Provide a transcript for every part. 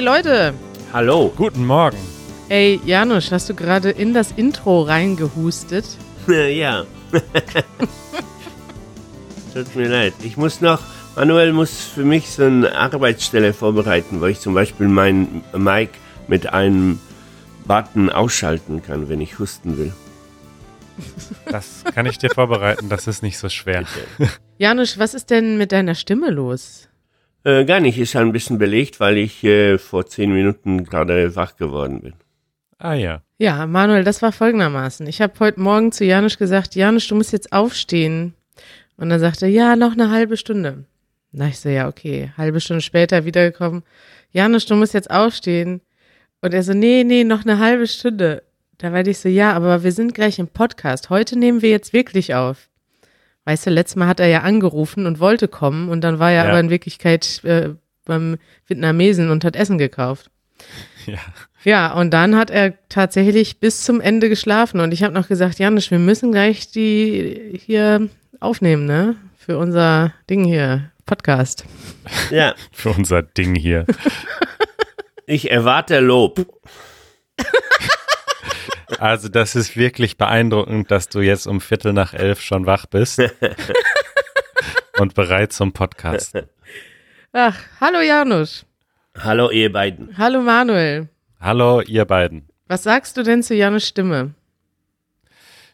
Hey Leute! Hallo. Guten Morgen. Ey, Janusz, hast du gerade in das Intro reingehustet? ja. Tut mir leid. Ich muss noch, Manuel muss für mich so eine Arbeitsstelle vorbereiten, wo ich zum Beispiel mein Mic mit einem Button ausschalten kann, wenn ich husten will. Das kann ich dir vorbereiten, das ist nicht so schwer. Janusz, was ist denn mit deiner Stimme los? Äh, gar nicht, ist halt ein bisschen belegt, weil ich äh, vor zehn Minuten gerade wach geworden bin. Ah ja. Ja, Manuel, das war folgendermaßen. Ich habe heute Morgen zu Janusz gesagt, Janusz, du musst jetzt aufstehen. Und dann sagte er, ja, noch eine halbe Stunde. Na, ich so, ja, okay. Halbe Stunde später wiedergekommen. Janusz, du musst jetzt aufstehen. Und er so, nee, nee, noch eine halbe Stunde. Da war ich so, ja, aber wir sind gleich im Podcast. Heute nehmen wir jetzt wirklich auf. Weißt du, letztes Mal hat er ja angerufen und wollte kommen und dann war er Ja. aber in Wirklichkeit äh, beim Vietnamesen und hat Essen gekauft. Ja. Ja, und dann hat er tatsächlich bis zum Ende geschlafen und ich habe noch gesagt, Janusz, wir müssen gleich die hier aufnehmen, ne? Für unser Ding hier, Podcast. Ja, Für unser Ding hier. ich erwarte Lob. Also das ist wirklich beeindruckend, dass du jetzt um Viertel nach elf schon wach bist und bereit zum Podcast. Ach, hallo Janusz. Hallo ihr beiden. Hallo Manuel. Hallo, ihr beiden. Was sagst du denn zu Janus Stimme?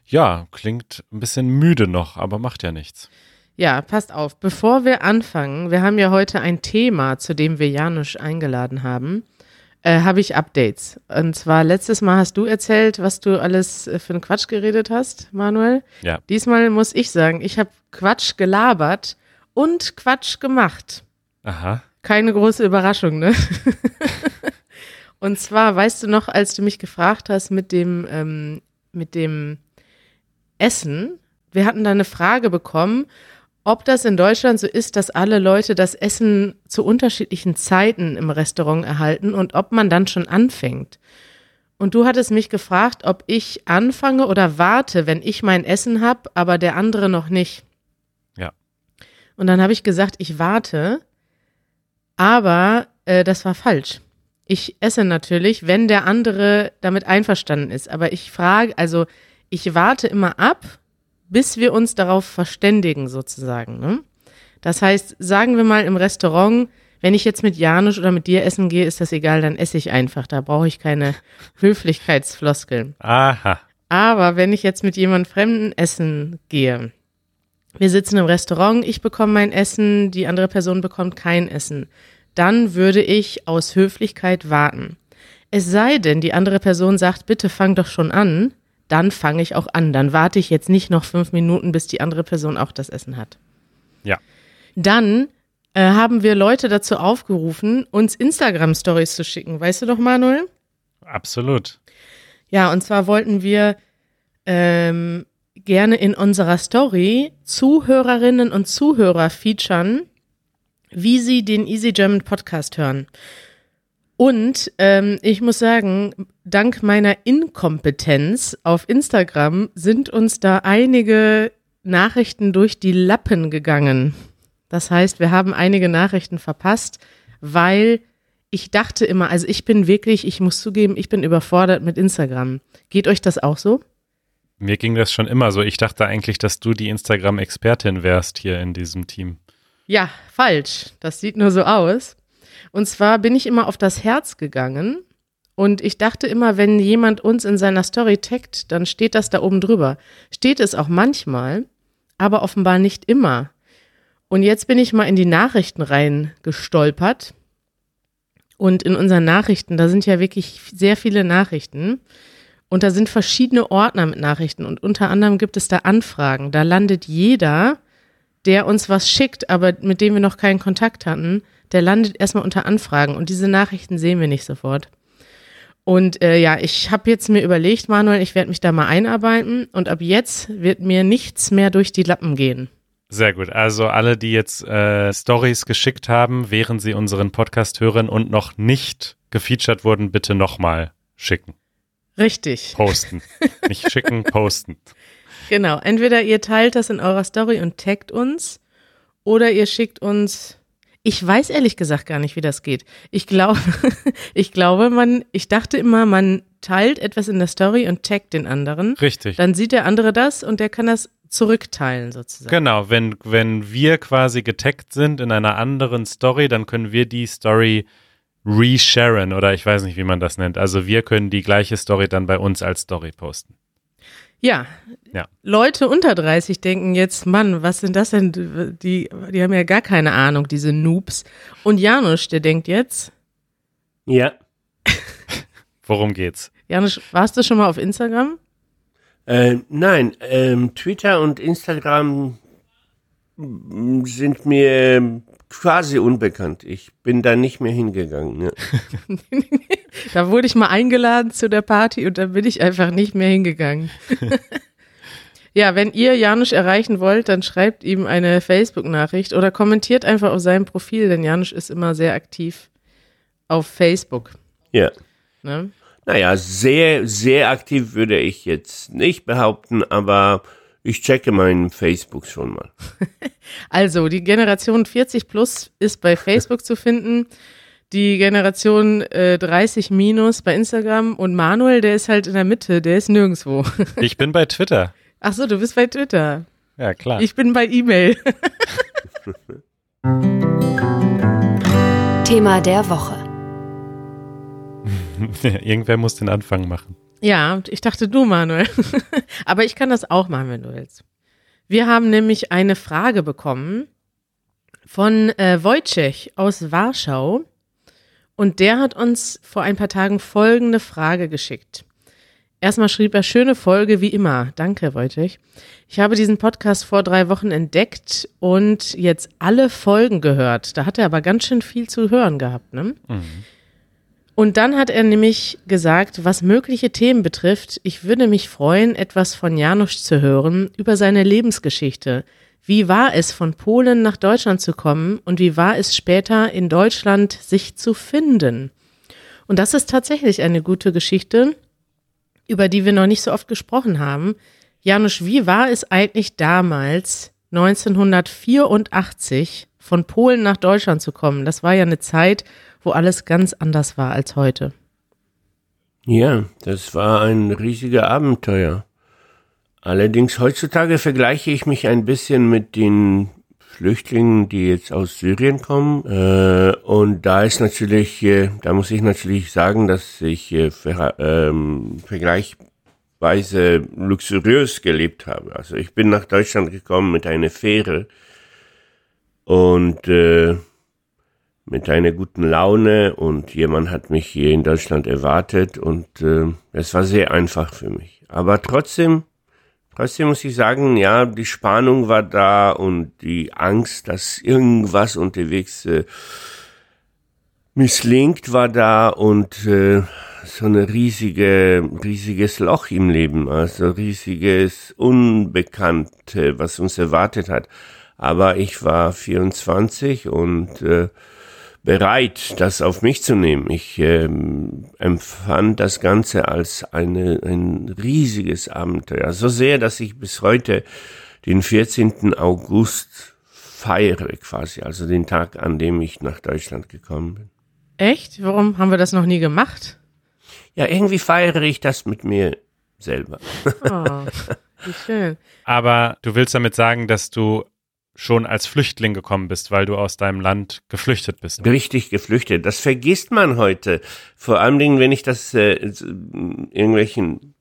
Ja, klingt ein bisschen müde noch, aber macht ja nichts. Ja, passt auf. Bevor wir anfangen, wir haben ja heute ein Thema, zu dem wir Janusz eingeladen haben, äh, habe ich Updates. Und zwar letztes Mal hast du erzählt, was du alles äh, für einen Quatsch geredet hast, Manuel. Ja. Diesmal muss ich sagen, ich habe Quatsch gelabert und Quatsch gemacht. Aha. Keine große Überraschung, ne? Und zwar, weißt du noch, als du mich gefragt hast mit dem, ähm, mit dem Essen, wir hatten da eine Frage bekommen, ob das in Deutschland so ist, dass alle Leute das Essen zu unterschiedlichen Zeiten im Restaurant erhalten und ob man dann schon anfängt. Und du hattest mich gefragt, ob ich anfange oder warte, wenn ich mein Essen habe, aber der andere noch nicht. Ja. Und dann habe ich gesagt, ich warte, aber äh, das war falsch. Ich esse natürlich, wenn der andere damit einverstanden ist. Aber ich frage, also ich warte immer ab, bis wir uns darauf verständigen, sozusagen. Ne? Das heißt, sagen wir mal im Restaurant, wenn ich jetzt mit Janusz oder mit dir essen gehe, ist das egal, dann esse ich einfach. Da brauche ich keine Höflichkeitsfloskeln. Aha. Aber wenn ich jetzt mit jemand Fremden essen gehe, wir sitzen im Restaurant, ich bekomme mein Essen, die andere Person bekommt kein Essen, dann würde ich aus Höflichkeit warten. Es sei denn, die andere Person sagt, bitte fang doch schon an, dann fange ich auch an. Dann warte ich jetzt nicht noch fünf Minuten, bis die andere Person auch das Essen hat. Ja. Dann äh, haben wir Leute dazu aufgerufen, uns Instagram-Stories zu schicken. Weißt du doch, Manuel? Absolut. Ja, und zwar wollten wir ähm, gerne in unserer Story Zuhörerinnen und Zuhörer featuren, wie sie den Easy German Podcast hören. Und ähm, ich muss sagen, dank meiner Inkompetenz auf Instagram sind uns da einige Nachrichten durch die Lappen gegangen. Das heißt, wir haben einige Nachrichten verpasst, weil ich dachte immer, also ich bin wirklich, ich muss zugeben, ich bin überfordert mit Instagram. Geht euch das auch so? Mir ging das schon immer so. Ich dachte eigentlich, dass du die Instagram-Expertin wärst hier in diesem Team. Ja, falsch. Das sieht nur so aus. Und zwar bin ich immer auf das Herz gegangen und ich dachte immer, wenn jemand uns in seiner Story taggt, dann steht das da oben drüber. Steht es auch manchmal, aber offenbar nicht immer. Und jetzt bin ich mal in die Nachrichten rein gestolpert. Und in unseren Nachrichten, da sind ja wirklich sehr viele Nachrichten. Und da sind verschiedene Ordner mit Nachrichten. Und unter anderem gibt es da Anfragen. Da landet jeder, der uns was schickt, aber mit dem wir noch keinen Kontakt hatten, der landet erstmal unter Anfragen. Und diese Nachrichten sehen wir nicht sofort. Und äh, ja, ich habe jetzt mir überlegt, Manuel, ich werde mich da mal einarbeiten. Und ab jetzt wird mir nichts mehr durch die Lappen gehen. Sehr gut. Also alle, die jetzt äh, Stories geschickt haben, während sie unseren Podcast hören und noch nicht gefeatured wurden, bitte nochmal schicken. Richtig. Posten. nicht schicken, posten. Genau. Entweder ihr teilt das in eurer Story und taggt uns oder ihr schickt uns. Ich weiß ehrlich gesagt gar nicht, wie das geht. Ich glaube, ich glaube, man, ich dachte immer, man teilt etwas in der Story und taggt den anderen. Richtig. Dann sieht der andere das und der kann das zurückteilen sozusagen. Genau, wenn, wenn wir quasi getaggt sind in einer anderen Story, dann können wir die Story resharen oder ich weiß nicht, wie man das nennt. Also wir können die gleiche Story dann bei uns als Story posten. Ja. Ja. Leute unter 30 denken jetzt, Mann, was sind das denn? Die, die haben ja gar keine Ahnung, diese Noobs. Und Janusz, der denkt jetzt, Ja. Worum geht's? Janusz, warst du schon mal auf Instagram? Äh, nein, ähm, Twitter und Instagram sind mir ähm, quasi unbekannt. Ich bin da nicht mehr hingegangen. Ne? Da wurde ich mal eingeladen zu der Party und da bin ich einfach nicht mehr hingegangen. ja, wenn ihr Janusz erreichen wollt, dann schreibt ihm eine Facebook-Nachricht oder kommentiert einfach auf seinem Profil, denn Janusz ist immer sehr aktiv auf Facebook. Ja. Ne? Naja, sehr, sehr aktiv würde ich jetzt nicht behaupten, aber ich checke meinen Facebook schon mal. Also, die Generation 40 plus ist bei Facebook zu finden. Die Generation äh, 30 minus bei Instagram und Manuel, der ist halt in der Mitte, der ist nirgendwo. Ich bin bei Twitter. Ach so, du bist bei Twitter. Ja, klar. Ich bin bei E-Mail. Thema der Woche. Irgendwer muss den Anfang machen. Ja, ich dachte du, Manuel. Aber ich kann das auch machen, wenn du willst. Wir haben nämlich eine Frage bekommen von äh, Wojciech aus Warschau. Und der hat uns vor ein paar Tagen folgende Frage geschickt. Erstmal schrieb er, schöne Folge wie immer. Danke, Wojciech. Ich habe diesen Podcast vor drei Wochen entdeckt und jetzt alle Folgen gehört. Da hat er aber ganz schön viel zu hören gehabt, ne? Und dann hat er nämlich gesagt, was mögliche Themen betrifft, ich würde mich freuen, etwas von Janusz zu hören über seine Lebensgeschichte. Wie war es, von Polen nach Deutschland zu kommen und wie war es später in Deutschland sich zu finden? Und das ist tatsächlich eine gute Geschichte, über die wir noch nicht so oft gesprochen haben. Janusz, wie war es eigentlich damals, 1984, von Polen nach Deutschland zu kommen? Das war ja eine Zeit, wo alles ganz anders war als heute. Ja, das war ein riesiger Abenteuer. Allerdings heutzutage vergleiche ich mich ein bisschen mit den Flüchtlingen, die jetzt aus Syrien kommen. Äh, und da ist natürlich, äh, da muss ich natürlich sagen, dass ich äh, ähm, vergleichsweise luxuriös gelebt habe. Also ich bin nach Deutschland gekommen mit einer Fähre und mit einer guten Laune und jemand hat mich hier in Deutschland erwartet und äh, es war sehr einfach für mich. Aber trotzdem, trotzdem muss ich sagen, ja, die Spannung war da und die Angst, dass irgendwas unterwegs äh, misslingt, war da und äh, so eine riesige, riesiges Loch im Leben, also riesiges Unbekannte, was uns erwartet hat. Aber ich war 24 und äh, bereit, das auf mich zu nehmen. Ich ähm, empfand das Ganze als eine, ein riesiges Abenteuer. So sehr, dass ich bis heute den 14. August feiere quasi, also den Tag, an dem ich nach Deutschland gekommen bin. Echt? Warum haben wir das noch nie gemacht? Ja, irgendwie feiere ich das mit mir selber. Oh, wie schön. Aber du willst damit sagen, dass du schon als Flüchtling gekommen bist, weil du aus deinem Land geflüchtet bist. Richtig geflüchtet. Das vergisst man heute. Vor allen Dingen, wenn ich das äh, irgendwelchen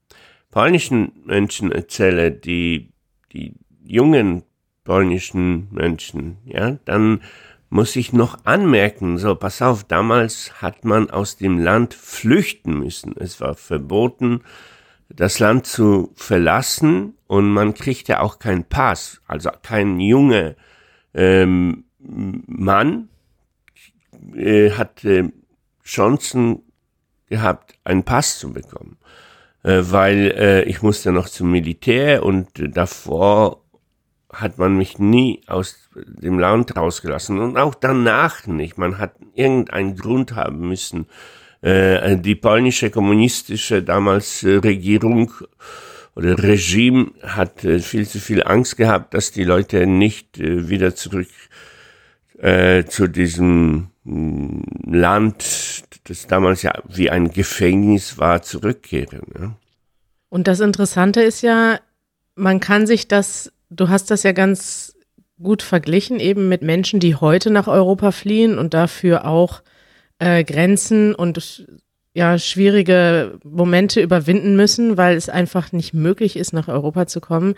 polnischen Menschen erzähle, die, die jungen polnischen Menschen, ja, dann muss ich noch anmerken, so, pass auf, damals hat man aus dem Land flüchten müssen. Es war verboten, das Land zu verlassen und man kriegte auch keinen Pass, also kein junger ähm, Mann äh, hat äh, Chancen gehabt, einen Pass zu bekommen, äh, weil äh, ich musste noch zum Militär und äh, davor hat man mich nie aus dem Land rausgelassen. Und auch danach nicht. Man hat irgendeinen Grund haben müssen, äh, die polnische kommunistische damals äh, Regierung oder Regime hat äh, viel zu viel Angst gehabt, dass die Leute nicht äh, wieder zurück äh, zu diesem mh, Land, das damals ja wie ein Gefängnis war, zurückkehren. Ja? Und das Interessante ist ja, man kann sich das, du hast das ja ganz gut verglichen, eben mit Menschen, die heute nach Europa fliehen und dafür auch äh, Grenzen und ja, schwierige Momente überwinden müssen, weil es einfach nicht möglich ist, nach Europa zu kommen.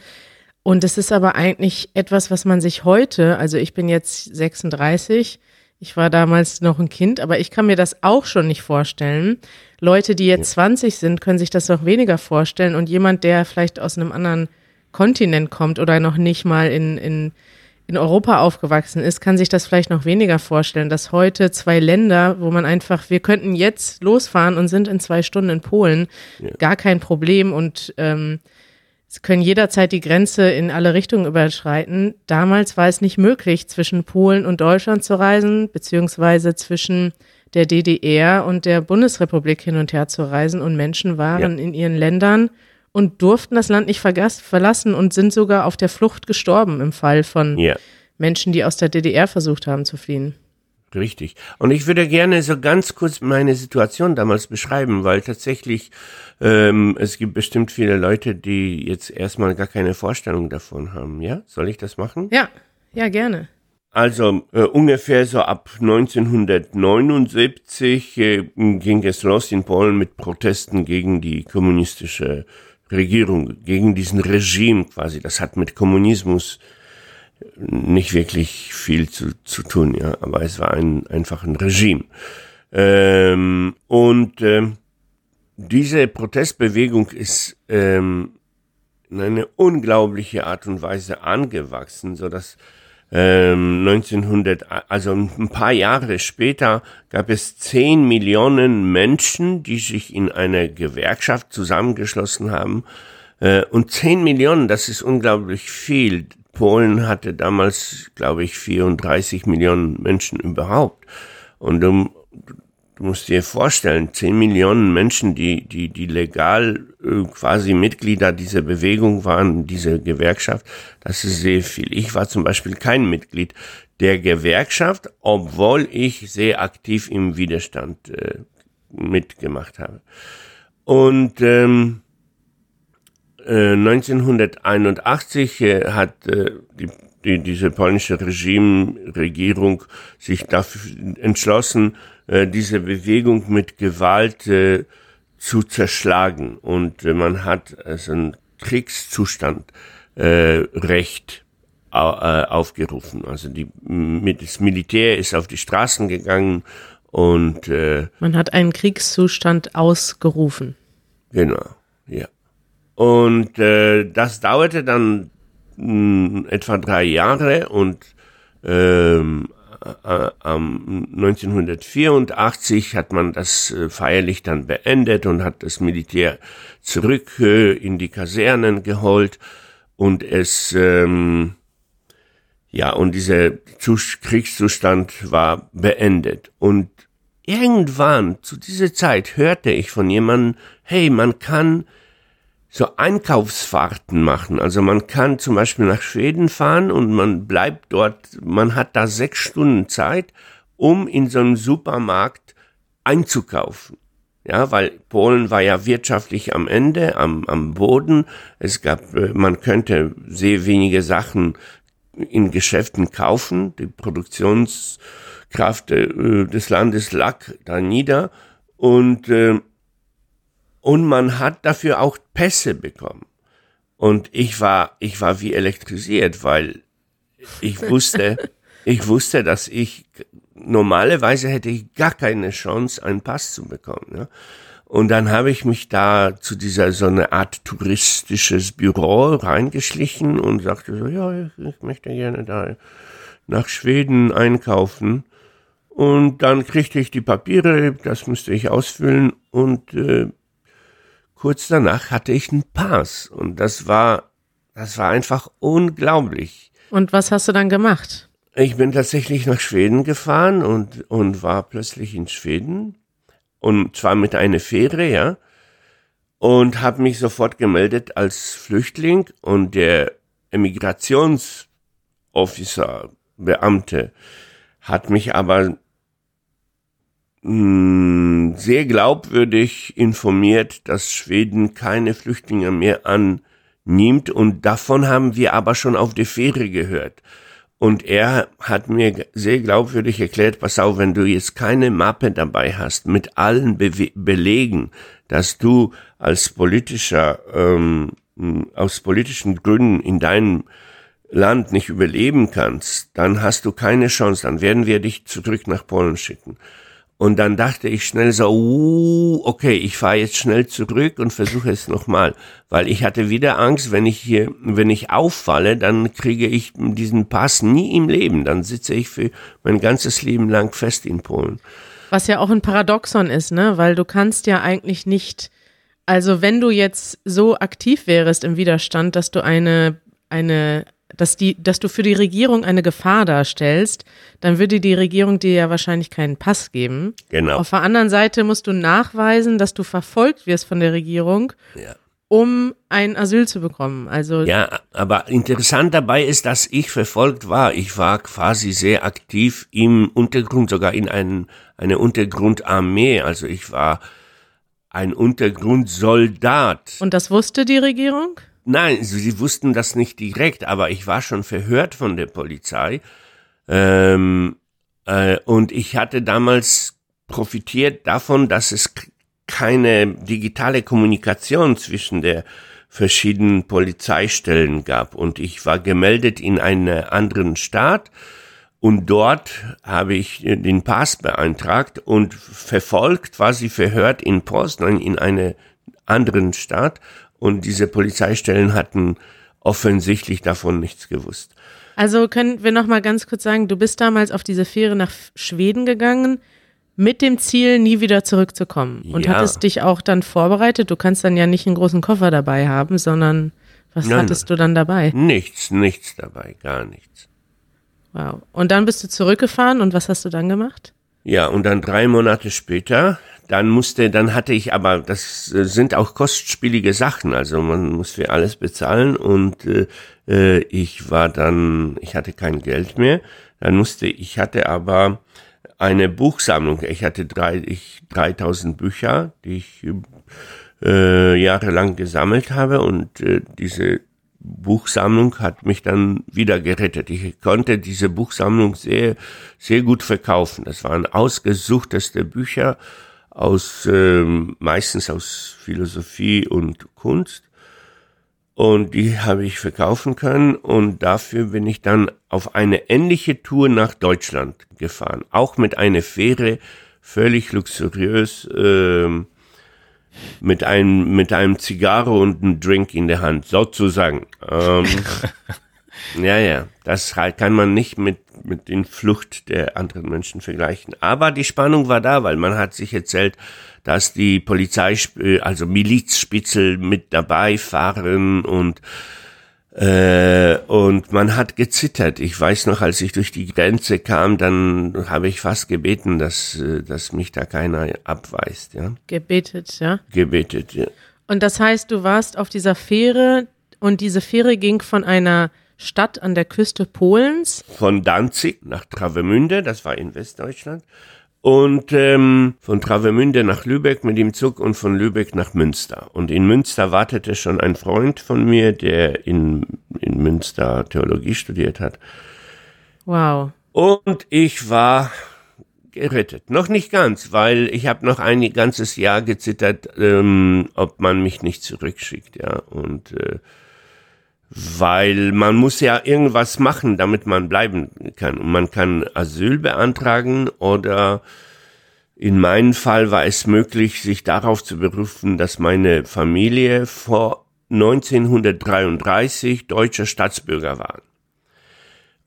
Und es ist aber eigentlich etwas, was man sich heute, also ich bin jetzt 36, ich war damals noch ein Kind, aber ich kann mir das auch schon nicht vorstellen. Leute, die jetzt 20 sind, können sich das noch weniger vorstellen. Und jemand, der vielleicht aus einem anderen Kontinent kommt oder noch nicht mal in, in, in Europa aufgewachsen ist, kann sich das vielleicht noch weniger vorstellen, dass heute zwei Länder, wo man einfach, wir könnten jetzt losfahren und sind in zwei Stunden in Polen, Ja. gar kein Problem und ähm, Sie können jederzeit die Grenze in alle Richtungen überschreiten. Damals war es nicht möglich, zwischen Polen und Deutschland zu reisen, beziehungsweise zwischen der DDR und der Bundesrepublik hin und her zu reisen. Und Menschen waren in ihren Ländern und durften das Land nicht verlassen und sind sogar auf der Flucht gestorben im Fall von Ja. Menschen, die aus der DDR versucht haben zu fliehen. Richtig. Und ich würde gerne so ganz kurz meine Situation damals beschreiben, weil tatsächlich ähm, es gibt bestimmt viele Leute, die jetzt erstmal gar keine Vorstellung davon haben. Ja, soll ich das machen? Ja, ja, gerne. Also äh, ungefähr so ab 1979 äh, ging es los in Polen mit Protesten gegen die kommunistische Regierung, gegen diesen Regime quasi. Das hat mit Kommunismus nicht wirklich viel zu, zu tun, ja, aber es war ein, einfach ein Regime. Ähm, und ähm, diese Protestbewegung ist ähm, in eine unglaubliche Art und Weise angewachsen, so dass ähm, 1900, also ein paar Jahre später gab es 10 Millionen Menschen, die sich in eine Gewerkschaft zusammengeschlossen haben. Äh, und 10 Millionen, das ist unglaublich viel. Polen hatte damals, glaube ich, 34 Millionen Menschen überhaupt. Und du, du musst dir vorstellen, 10 Millionen Menschen, die, die, die legal äh, quasi Mitglieder dieser Bewegung waren, dieser Gewerkschaft, das ist sehr viel. Ich war zum Beispiel kein Mitglied der Gewerkschaft, obwohl ich sehr aktiv im Widerstand äh, mitgemacht habe. Und ähm, äh, 1981 äh, hat äh, die, die, diese polnische Regime-Regierung sich dafür entschlossen, äh, diese Bewegung mit Gewalt äh, zu zerschlagen. Und äh, man hat also einen Kriegszustand äh, Recht äh, aufgerufen. Also die, mit, das Militär ist auf die Straßen gegangen und äh, Man hat einen Kriegszustand ausgerufen. Genau, ja. Und äh, das dauerte dann mh, etwa drei Jahre und ähm, äh, ähm, 1984 hat man das äh, feierlich dann beendet und hat das Militär zurück äh, in die Kasernen geholt und es ähm, ja und dieser Zus Kriegszustand war beendet. Und irgendwann zu dieser Zeit hörte ich von jemandem, hey, man kann so Einkaufsfahrten machen. Also man kann zum Beispiel nach Schweden fahren und man bleibt dort, man hat da sechs Stunden Zeit, um in so einem Supermarkt einzukaufen. Ja, weil Polen war ja wirtschaftlich am Ende, am, am Boden. Es gab, äh, man könnte sehr wenige Sachen in Geschäften kaufen. Die Produktionskraft äh, des Landes lag da nieder und äh, und man hat dafür auch Pässe bekommen. Und ich war, ich war wie elektrisiert, weil ich wusste, ich wusste, dass ich normalerweise hätte ich gar keine Chance, einen Pass zu bekommen. Ja? Und dann habe ich mich da zu dieser so eine Art touristisches Büro reingeschlichen und sagte so, ja, ich, ich möchte gerne da nach Schweden einkaufen. Und dann kriegte ich die Papiere, das musste ich ausfüllen und äh, kurz danach hatte ich einen Pass und das war, das war einfach unglaublich. Und was hast du dann gemacht? Ich bin tatsächlich nach Schweden gefahren und, und war plötzlich in Schweden und zwar mit einer Fähre, ja, und habe mich sofort gemeldet als Flüchtling und der Emigrationsofficer, Beamte, hat mich aber mh, sehr glaubwürdig informiert, dass Schweden keine Flüchtlinge mehr annimmt und davon haben wir aber schon auf der Fähre gehört. Und er hat mir sehr glaubwürdig erklärt, pass auf, wenn du jetzt keine Mappe dabei hast mit allen Be Belegen, dass du als politischer, ähm, aus politischen Gründen in deinem Land nicht überleben kannst, dann hast du keine Chance, dann werden wir dich zurück nach Polen schicken. Und dann dachte ich schnell so, uh, okay, ich fahre jetzt schnell zurück und versuche es nochmal. Weil ich hatte wieder Angst, wenn ich hier, wenn ich auffalle, dann kriege ich diesen Pass nie im Leben. Dann sitze ich für mein ganzes Leben lang fest in Polen. Was ja auch ein Paradoxon ist, ne? Weil du kannst ja eigentlich nicht, also wenn du jetzt so aktiv wärst im Widerstand, dass du eine, eine dass, die, dass du für die Regierung eine Gefahr darstellst, dann würde die Regierung dir ja wahrscheinlich keinen Pass geben. Genau. Auf der anderen Seite musst du nachweisen, dass du verfolgt wirst von der Regierung, Ja. um ein Asyl zu bekommen. Also Ja, aber interessant dabei ist, dass ich verfolgt war. Ich war quasi sehr aktiv im Untergrund, sogar in ein, eine Untergrundarmee. Also ich war ein Untergrundsoldat. und das wusste die Regierung? Nein, sie, wussten das nicht direkt, aber ich war schon verhört von der Polizei. Ähm, äh, und ich hatte damals profitiert davon, dass es keine digitale Kommunikation zwischen der verschiedenen Polizeistellen gab. Und ich war gemeldet in einen anderen Staat und dort habe ich den Pass beantragt und verfolgt, quasi verhört in Poznan in eine anderen Stadt. Und diese Polizeistellen hatten offensichtlich davon nichts gewusst. Also können wir noch mal ganz kurz sagen, du bist damals auf diese Fähre nach Schweden gegangen mit dem Ziel, nie wieder zurückzukommen. Und Ja. hattest dich auch dann vorbereitet. Du kannst dann ja nicht einen großen Koffer dabei haben, sondern was Nein, hattest du dann dabei? Nichts, nichts dabei, gar nichts. Wow. Und dann bist du zurückgefahren und was hast du dann gemacht? Ja, und dann drei Monate später, dann musste, dann hatte ich aber, das äh, sind auch kostspielige Sachen, also man muss für alles bezahlen und äh, äh, ich war dann, ich hatte kein Geld mehr, dann musste, ich hatte aber eine Buchsammlung, ich hatte drei, ich, 3000 Bücher, die ich äh, jahrelang gesammelt habe und äh, diese Buchsammlung hat mich dann wieder gerettet. Ich konnte diese Buchsammlung sehr, sehr gut verkaufen. Das waren ausgesuchteste Bücher aus, ähm, meistens aus Philosophie und Kunst. Und die habe ich verkaufen können und dafür bin ich dann auf eine ähnliche Tour nach Deutschland gefahren. Auch mit einer Fähre, völlig luxuriös, ähm, mit einem, mit einem Zigarre und einem Drink in der Hand, sozusagen. Ähm, ja, ja, das halt kann man nicht mit, mit den Flucht der anderen Menschen vergleichen. Aber die Spannung war da, weil man hat sich erzählt, dass die Polizei, äh, also Milizspitzel mit dabei fahren und äh, und man hat gezittert. Ich weiß noch, als ich durch die Grenze kam, dann habe ich fast gebeten, dass, äh, dass mich da keiner abweist, ja. Gebetet, ja. Gebetet, ja. Und das heißt, du warst auf dieser Fähre und diese Fähre ging von einer Stadt an der Küste Polens. Von Danzig nach Travemünde, das war in Westdeutschland. Und ähm, von Travemünde nach Lübeck mit dem Zug und von Lübeck nach Münster. Und in Münster wartete schon ein Freund von mir, der in, in Münster Theologie studiert hat. Wow. Und ich war gerettet. Noch nicht ganz, weil ich habe noch ein ganzes Jahr gezittert, ähm, ob man mich nicht zurückschickt, ja. Und äh, weil man muss ja irgendwas machen, damit man bleiben kann. Und man kann Asyl beantragen oder in meinem Fall war es möglich, sich darauf zu berufen, dass meine Familie vor 1933 deutscher Staatsbürger waren.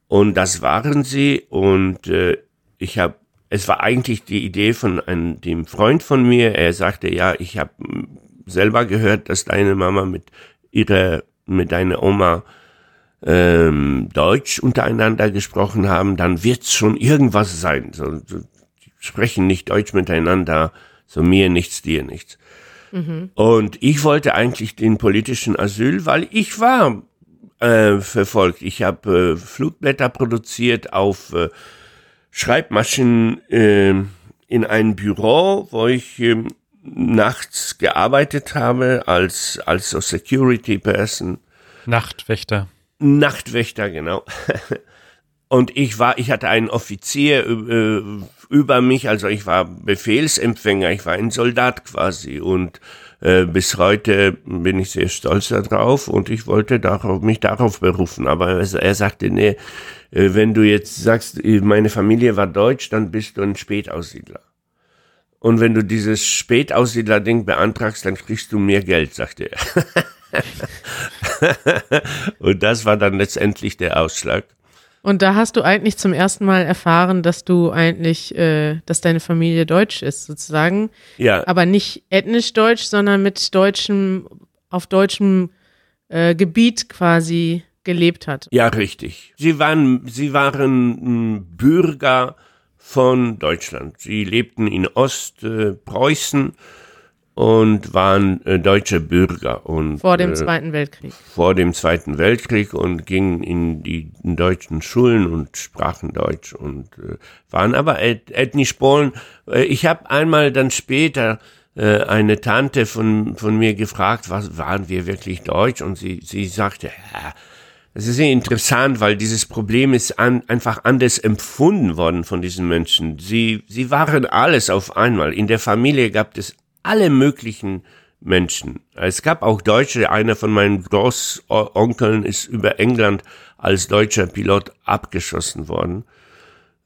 Und das waren sie und äh, ich habe, es war eigentlich die Idee von einem, dem Freund von mir. Er sagte, ja, ich habe selber gehört, dass deine Mama mit ihrer, mit deiner Oma ähm, Deutsch untereinander gesprochen haben. Dann wird's schon irgendwas sein. So, so, die sprechen nicht Deutsch miteinander, so mir nichts, dir nichts. Und ich wollte eigentlich den politischen Asyl, weil ich war äh, verfolgt. Ich habe äh, Flugblätter produziert auf äh, Schreibmaschinen äh, in ein Büro, wo ich äh, nachts gearbeitet habe als, als so Security Person. Nachtwächter. Nachtwächter, genau. Und ich war, ich hatte einen Offizier äh, über mich, also ich war Befehlsempfänger, ich war ein Soldat quasi und äh, bis heute bin ich sehr stolz darauf und ich wollte darauf, mich darauf berufen. Aber er sagte, nee, äh, wenn du jetzt sagst, meine Familie war deutsch, dann bist du ein Spätaussiedler. Und wenn du dieses Spätaussiedler-Ding beantragst, dann kriegst du mehr Geld, sagte er. und das war dann letztendlich der Ausschlag. Und da hast du eigentlich zum ersten Mal erfahren, dass du eigentlich, äh, dass deine Familie deutsch ist, sozusagen. Ja. Aber nicht ethnisch deutsch, sondern mit deutschem, auf deutschem äh, Gebiet quasi gelebt hat. Ja, richtig. Sie waren, sie waren Bürger von Deutschland. Sie lebten in Ostpreußen. Und waren äh, deutsche Bürger und vor dem äh, Zweiten Weltkrieg. Vor dem Zweiten Weltkrieg und gingen in die in deutschen Schulen und sprachen Deutsch und äh, waren aber et ethnisch Polen. Ich habe einmal dann später eine Tante von von mir gefragt, was waren wir wirklich Deutsch und sie sie sagte, ja, das ist sehr interessant, weil dieses Problem ist an, einfach anders empfunden worden von diesen Menschen. Sie, sie waren alles auf einmal. In der Familie gab es alle möglichen Menschen. Es gab auch Deutsche, einer von meinen Großonkeln ist über England als deutscher Pilot abgeschossen worden.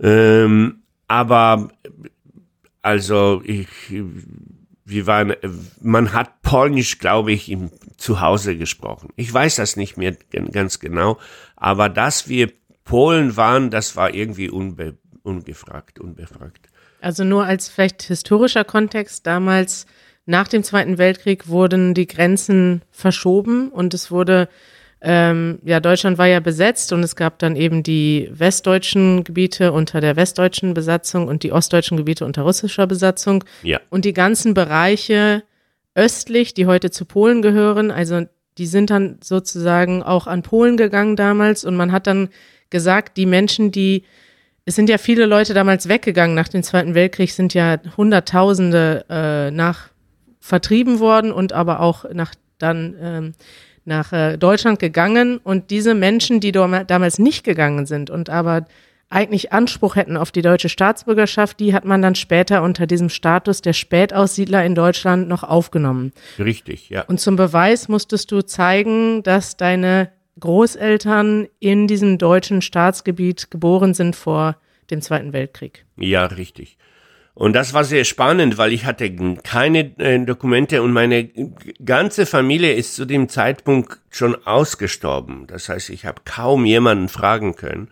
Ähm, aber also ich, wir waren, man hat Polnisch, glaube ich, im Zuhause gesprochen. Ich weiß das nicht mehr ganz genau, aber dass wir Polen waren, das war irgendwie unbe, ungefragt, unbefragt. Also nur als vielleicht historischer Kontext, damals nach dem Zweiten Weltkrieg wurden die Grenzen verschoben und es wurde, ähm, ja, Deutschland war ja besetzt und es gab dann eben die westdeutschen Gebiete unter der westdeutschen Besatzung und die ostdeutschen Gebiete unter russischer Besatzung. Ja. Und die ganzen Bereiche östlich, die heute zu Polen gehören, also die sind dann sozusagen auch an Polen gegangen damals und man hat dann gesagt, die Menschen, die es sind ja viele Leute damals weggegangen nach dem Zweiten Weltkrieg, sind ja Hunderttausende äh, nach vertrieben worden und aber auch nach dann ähm, nach äh, Deutschland gegangen. Und diese Menschen, die damals nicht gegangen sind und aber eigentlich Anspruch hätten auf die deutsche Staatsbürgerschaft, die hat man dann später unter diesem Status der Spätaussiedler in Deutschland noch aufgenommen. Richtig, ja. Und zum Beweis musstest du zeigen, dass deine Großeltern in diesem deutschen Staatsgebiet geboren sind vor dem Zweiten Weltkrieg. Ja, richtig. Und das war sehr spannend, weil ich hatte keine äh, Dokumente und meine ganze Familie ist zu dem Zeitpunkt schon ausgestorben. Das heißt, ich habe kaum jemanden fragen können.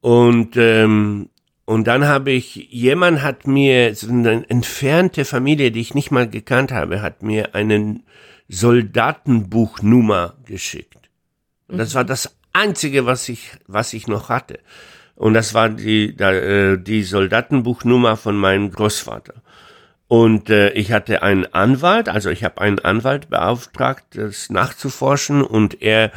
Und ähm, und dann habe ich jemand hat mir so eine entfernte Familie, die ich nicht mal gekannt habe, hat mir einen Soldatenbuchnummer geschickt. Das war das einzige, was ich, was ich noch hatte. Und das war die, äh, die Soldatenbuchnummer von meinem Großvater. Und äh, ich hatte einen Anwalt, also ich habe einen Anwalt beauftragt, das nachzuforschen. Und er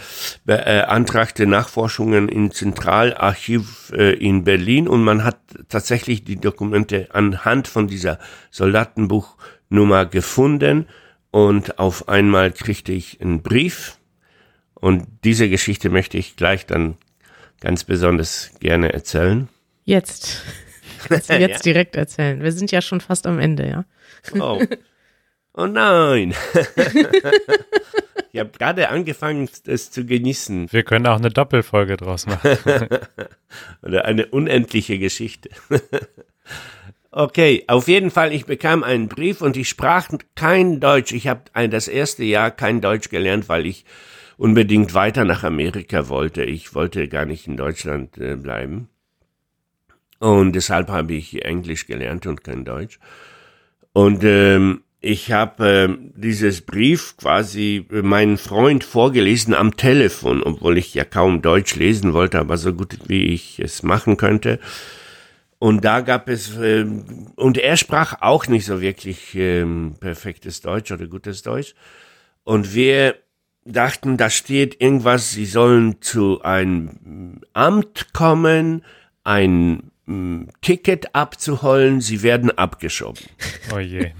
beantragte äh, Nachforschungen im Zentralarchiv äh, in Berlin. Und man hat tatsächlich die Dokumente anhand von dieser Soldatenbuchnummer gefunden. Und auf einmal kriegte ich einen Brief. Und diese Geschichte möchte ich gleich dann ganz besonders gerne erzählen. Jetzt. Kannst du jetzt ja. direkt erzählen. Wir sind ja schon fast am Ende, ja. Oh. Oh nein. ich habe gerade angefangen, es zu genießen. Wir können auch eine Doppelfolge draus machen. Oder eine unendliche Geschichte. okay, auf jeden Fall, ich bekam einen Brief und ich sprach kein Deutsch. Ich habe das erste Jahr kein Deutsch gelernt, weil ich unbedingt weiter nach Amerika wollte. Ich wollte gar nicht in Deutschland äh, bleiben. Und deshalb habe ich Englisch gelernt und kein Deutsch. Und ähm, ich habe äh, dieses Brief quasi meinen Freund vorgelesen am Telefon, obwohl ich ja kaum Deutsch lesen wollte, aber so gut wie ich es machen könnte. Und da gab es, äh, und er sprach auch nicht so wirklich äh, perfektes Deutsch oder gutes Deutsch. Und wir dachten, da steht irgendwas, sie sollen zu einem Amt kommen, ein m, Ticket abzuholen, sie werden abgeschoben. Oh je.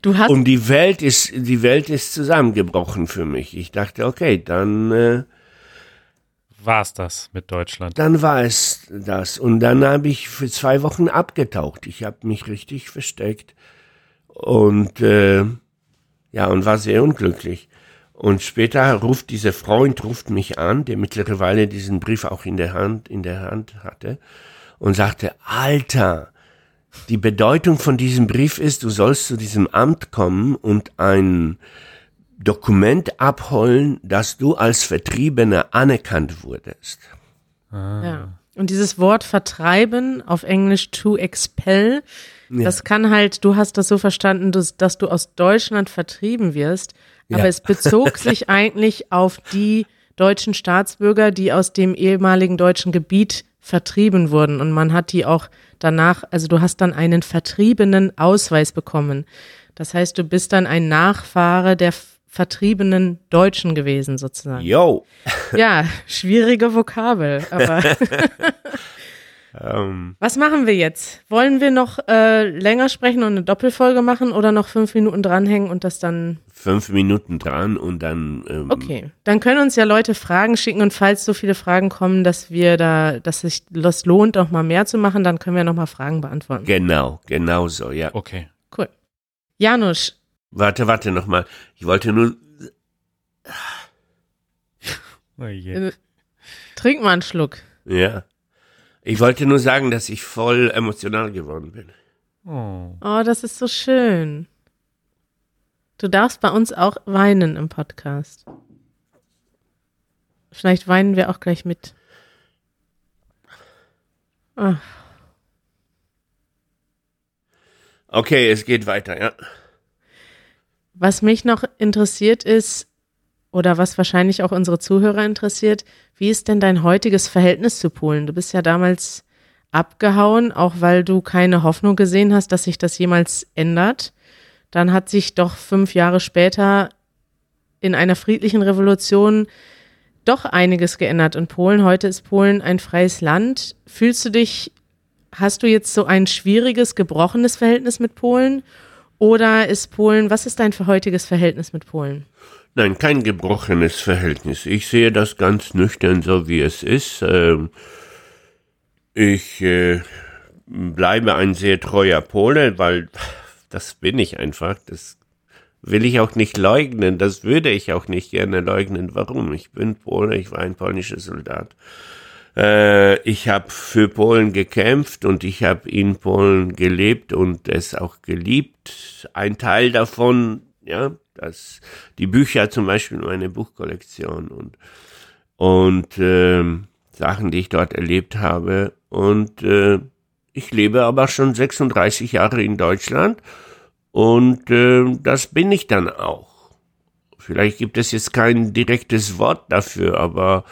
Du hast, Und die Welt ist, die Welt ist zusammengebrochen für mich. Ich dachte, okay, dann, äh, War's das mit Deutschland? dann war es das. Und dann habe ich für zwei Wochen abgetaucht. Ich habe mich richtig versteckt und äh, ja und war sehr unglücklich. Und später ruft dieser Freund ruft mich an, der mittlerweile diesen Brief auch in der Hand in der Hand hatte und sagte: Alter, die Bedeutung von diesem Brief ist, du sollst zu diesem Amt kommen und ein Dokument abholen, dass du als Vertriebener anerkannt wurdest. ja. Und dieses Wort vertreiben, auf Englisch to expel, das kann halt, du hast das so verstanden, dass, dass du aus Deutschland vertrieben wirst, aber Ja. es bezog sich eigentlich auf die deutschen Staatsbürger, die aus dem ehemaligen deutschen Gebiet vertrieben wurden. Und man hat die auch danach, also du hast dann einen vertriebenen Ausweis bekommen. Das heißt, du bist dann ein Nachfahre der vertriebenen Deutschen gewesen, sozusagen. Yo! Ja, schwierige Vokabel, aber Ähm, was machen wir jetzt? Wollen wir noch äh, länger sprechen und eine Doppelfolge machen oder noch fünf Minuten dranhängen und das dann. fünf Minuten dran und dann. Ähm, Okay. Dann können uns ja Leute Fragen schicken und falls so viele Fragen kommen, dass wir da, dass sich das lohnt, auch mal mehr zu machen, dann können wir noch mal Fragen beantworten. Genau, genau so, ja. Okay. Cool. Janusz, Warte, warte nochmal. Ich wollte nur. Oh je. äh, trink mal einen Schluck. Ja. Ich wollte nur sagen, dass ich voll emotional geworden bin. Oh. Oh, das ist so schön. Du darfst bei uns auch weinen im Podcast. Vielleicht weinen wir auch gleich mit. Ah. Okay, es geht weiter, ja. Was mich noch interessiert ist, oder was wahrscheinlich auch unsere Zuhörer interessiert, wie ist denn dein heutiges Verhältnis zu Polen? Du bist ja damals abgehauen, auch weil du keine Hoffnung gesehen hast, dass sich das jemals ändert. Dann hat sich doch fünf Jahre später in einer friedlichen Revolution doch einiges geändert in Polen. Heute ist Polen ein freies Land. Fühlst du dich, hast du jetzt so ein schwieriges, gebrochenes Verhältnis mit Polen? Oder ist Polen, was ist dein heutiges Verhältnis mit Polen? Nein, kein gebrochenes Verhältnis. Ich sehe das ganz nüchtern so, wie es ist. Ähm, ich äh, bleibe ein sehr treuer Pole, weil das bin ich einfach. Das will ich auch nicht leugnen. Das würde ich auch nicht gerne leugnen. Warum? Ich bin Pole, ich war ein polnischer Soldat. Äh, ich habe für Polen gekämpft und ich habe in Polen gelebt und es auch geliebt. Ein Teil davon, ja, das, die Bücher zum Beispiel, meine Buchkollektion und, und ähm, Sachen, die ich dort erlebt habe. Und äh, ich lebe aber schon 36 Jahre in Deutschland und äh, das bin ich dann auch. Vielleicht gibt es jetzt kein direktes Wort dafür, aber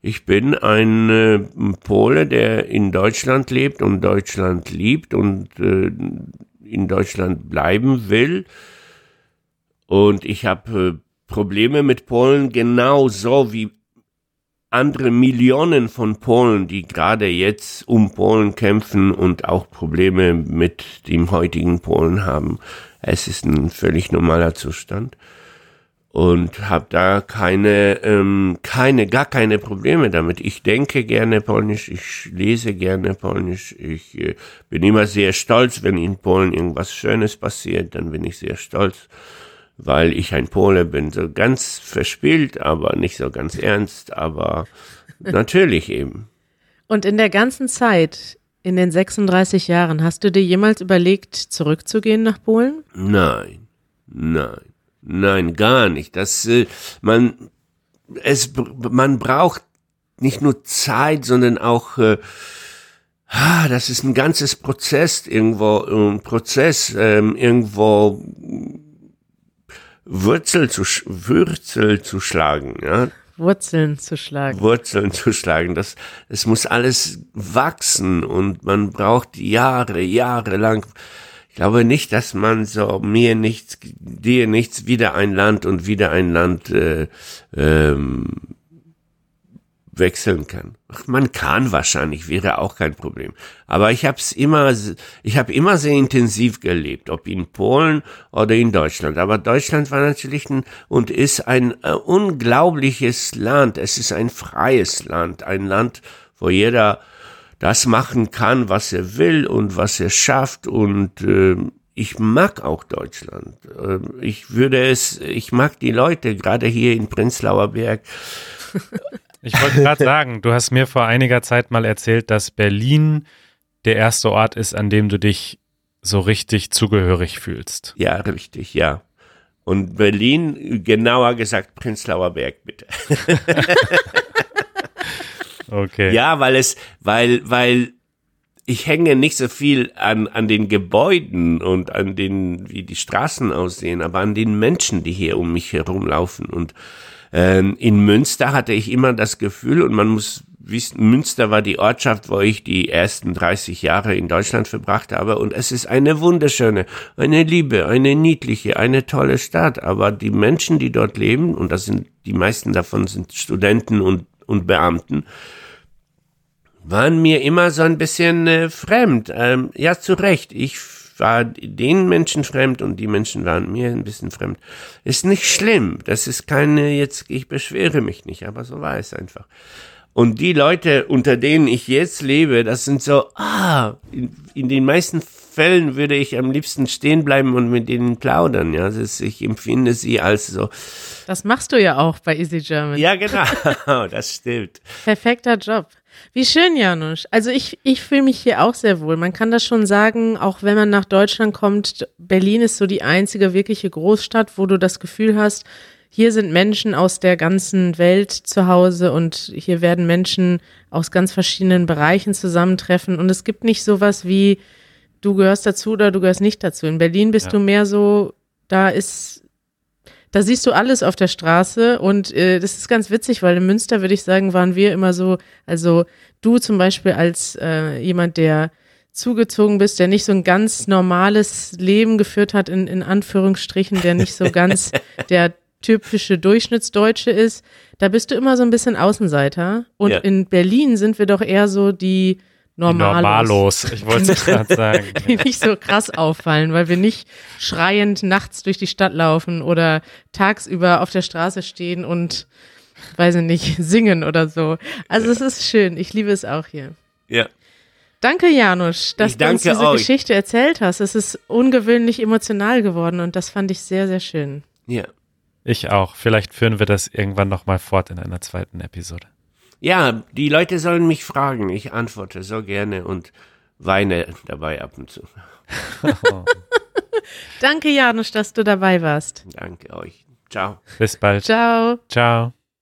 ich bin ein äh, Pole, der in Deutschland lebt und Deutschland liebt und äh, in Deutschland bleiben will. Und ich habe äh, Probleme mit Polen genauso wie andere Millionen von Polen, die gerade jetzt um Polen kämpfen und auch Probleme mit dem heutigen Polen haben. Es ist ein völlig normaler Zustand und habe da keine, ähm, keine, gar keine Probleme damit. Ich denke gerne Polnisch, ich lese gerne Polnisch, ich äh, bin immer sehr stolz, wenn in Polen irgendwas Schönes passiert, dann bin ich sehr stolz, weil ich ein Pole bin, so ganz verspielt, aber nicht so ganz ernst, aber natürlich eben. Und in der ganzen Zeit, in den 36 Jahren, hast du dir jemals überlegt, zurückzugehen nach Polen? Nein, nein, nein, gar nicht. Das, äh, man, es, man braucht nicht nur Zeit, sondern auch, äh, ah, das ist ein ganzes Prozess irgendwo, ein Prozess ähm, irgendwo Wurzel zu, sch- Wurzel zu schlagen, ja. Wurzeln zu schlagen. Wurzeln zu schlagen. Das, es muss alles wachsen und man braucht Jahre, Jahre lang. Ich glaube nicht, dass man so mir nichts, dir nichts, wieder ein Land und wieder ein Land äh, ähm, wechseln kann. Man kann wahrscheinlich, wäre auch kein Problem. Aber ich habe es immer, ich habe immer sehr intensiv gelebt, ob in Polen oder in Deutschland. Aber Deutschland war natürlich ein, und ist ein äh, unglaubliches Land. Es ist ein freies Land, ein Land, wo jeder das machen kann, was er will und was er schafft und äh, ich mag auch Deutschland. Äh, ich würde es, ich mag die Leute, gerade hier in Prenzlauer Berg. Ich wollte gerade sagen, du hast mir vor einiger Zeit mal erzählt, dass Berlin der erste Ort ist, an dem du dich so richtig zugehörig fühlst. Ja, richtig, ja. Und Berlin, genauer gesagt Prenzlauer Berg, bitte. okay. Ja, weil es, weil, weil ich hänge nicht so viel an, an den Gebäuden und an den, wie die Straßen aussehen, aber an den Menschen, die hier um mich herumlaufen. Und ähm, in Münster hatte ich immer das Gefühl, und man muss wissen, Münster war die Ortschaft, wo ich die ersten 30 Jahre in Deutschland verbracht habe. Und es ist eine wunderschöne, eine liebe, eine niedliche, eine tolle Stadt. Aber die Menschen, die dort leben, und das sind, die meisten davon sind Studenten und, und Beamten, waren mir immer so ein bisschen äh, fremd. Ähm, ja, zu Recht. Ich war den Menschen fremd und die Menschen waren mir ein bisschen fremd. Ist nicht schlimm. Das ist keine, jetzt, ich beschwere mich nicht, aber so war es einfach. Und die Leute, unter denen ich jetzt lebe, das sind so, ah, in, in den meisten Fällen würde ich am liebsten stehen bleiben und mit denen plaudern. Ja, ist, ich empfinde sie als so. Das machst du ja auch bei Easy German. Ja, genau, das stimmt. Perfekter Job. Wie schön, Janusz. Also ich, ich fühle mich hier auch sehr wohl. Man kann das schon sagen, auch wenn man nach Deutschland kommt, Berlin ist so die einzige wirkliche Großstadt, wo du das Gefühl hast, hier sind Menschen aus der ganzen Welt zu Hause und hier werden Menschen aus ganz verschiedenen Bereichen zusammentreffen. Und es gibt nicht sowas wie, du gehörst dazu oder du gehörst nicht dazu. In Berlin bist ja. du mehr so, da ist da siehst du alles auf der Straße und äh, das ist ganz witzig, weil in Münster würde ich sagen, waren wir immer so, also du zum Beispiel als äh, jemand, der zugezogen bist, der nicht so ein ganz normales Leben geführt hat, in, in Anführungsstrichen, der nicht so ganz der typische Durchschnittsdeutsche ist, da bist du immer so ein bisschen Außenseiter. Und ja. in Berlin sind wir doch eher so die Normalos. Normalos, ich wollte es gerade sagen. Die nicht so krass auffallen, weil wir nicht schreiend nachts durch die Stadt laufen oder tagsüber auf der Straße stehen und, weiß ich nicht, singen oder so. Also es ist schön, ich liebe es auch hier. Ja. Danke, Janusz, dass du uns diese euch. Geschichte erzählt hast. Es ist ungewöhnlich emotional geworden und das fand ich sehr, sehr schön. Ja. Ich auch. Vielleicht führen wir das irgendwann nochmal fort in einer zweiten Episode. Ja, die Leute sollen mich fragen. Ich antworte so gerne und weine dabei ab und zu. Danke, Janusz, dass du dabei warst. Danke euch. Ciao. Bis bald. Ciao. Ciao.